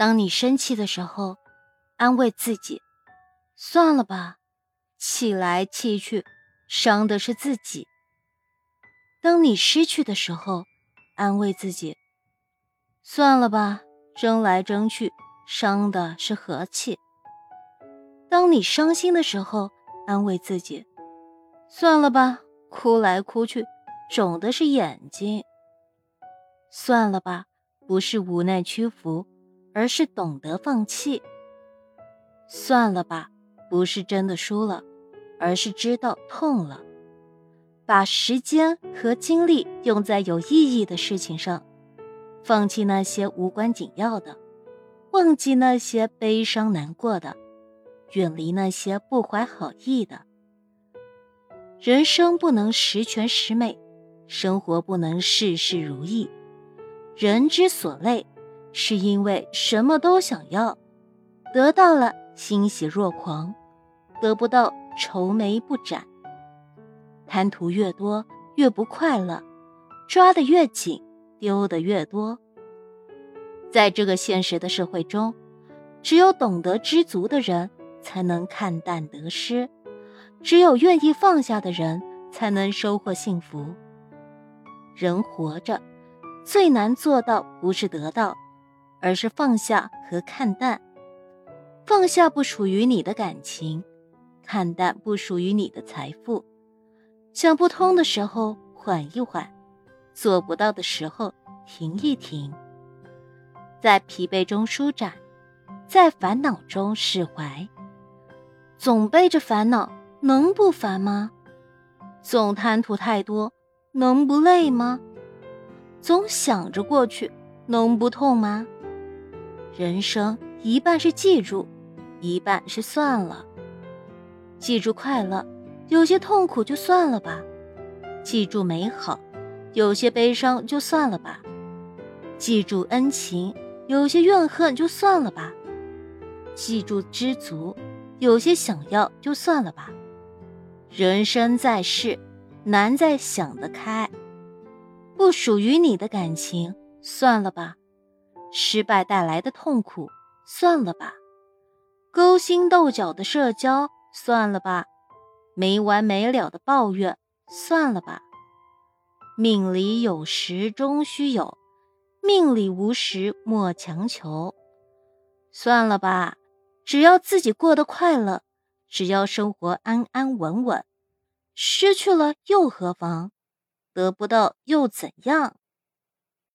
当你生气的时候，安慰自己：算了吧，气来气去，伤的是自己。当你失去的时候，安慰自己：算了吧，争来争去，伤的是和气。当你伤心的时候，安慰自己：算了吧，哭来哭去，肿的是眼睛。算了吧，不是无奈屈服。而是懂得放弃。算了吧，不是真的输了，而是知道痛了。把时间和精力用在有意义的事情上，放弃那些无关紧要的，忘记那些悲伤难过的，远离那些不怀好意的。人生不能十全十美，生活不能事事如意。人之所累。是因为什么都想要，得到了欣喜若狂，得不到愁眉不展。贪图越多越不快乐，抓得越紧丢得越多。在这个现实的社会中，只有懂得知足的人才能看淡得失，只有愿意放下的人才能收获幸福。人活着最难做到不是得到。而是放下和看淡，放下不属于你的感情，看淡不属于你的财富。想不通的时候缓一缓，做不到的时候停一停。在疲惫中舒展，在烦恼中释怀。总背着烦恼，能不烦吗？总贪图太多，能不累吗？总想着过去，能不痛吗？人生一半是记住，一半是算了。记住快乐，有些痛苦就算了吧；记住美好，有些悲伤就算了吧；记住恩情，有些怨恨就算了吧；记住知足，有些想要就算了吧。人生在世，难在想得开。不属于你的感情，算了吧。失败带来的痛苦，算了吧；勾心斗角的社交，算了吧；没完没了的抱怨，算了吧。命里有时终须有，命里无时莫强求。算了吧，只要自己过得快乐，只要生活安安稳稳，失去了又何妨？得不到又怎样？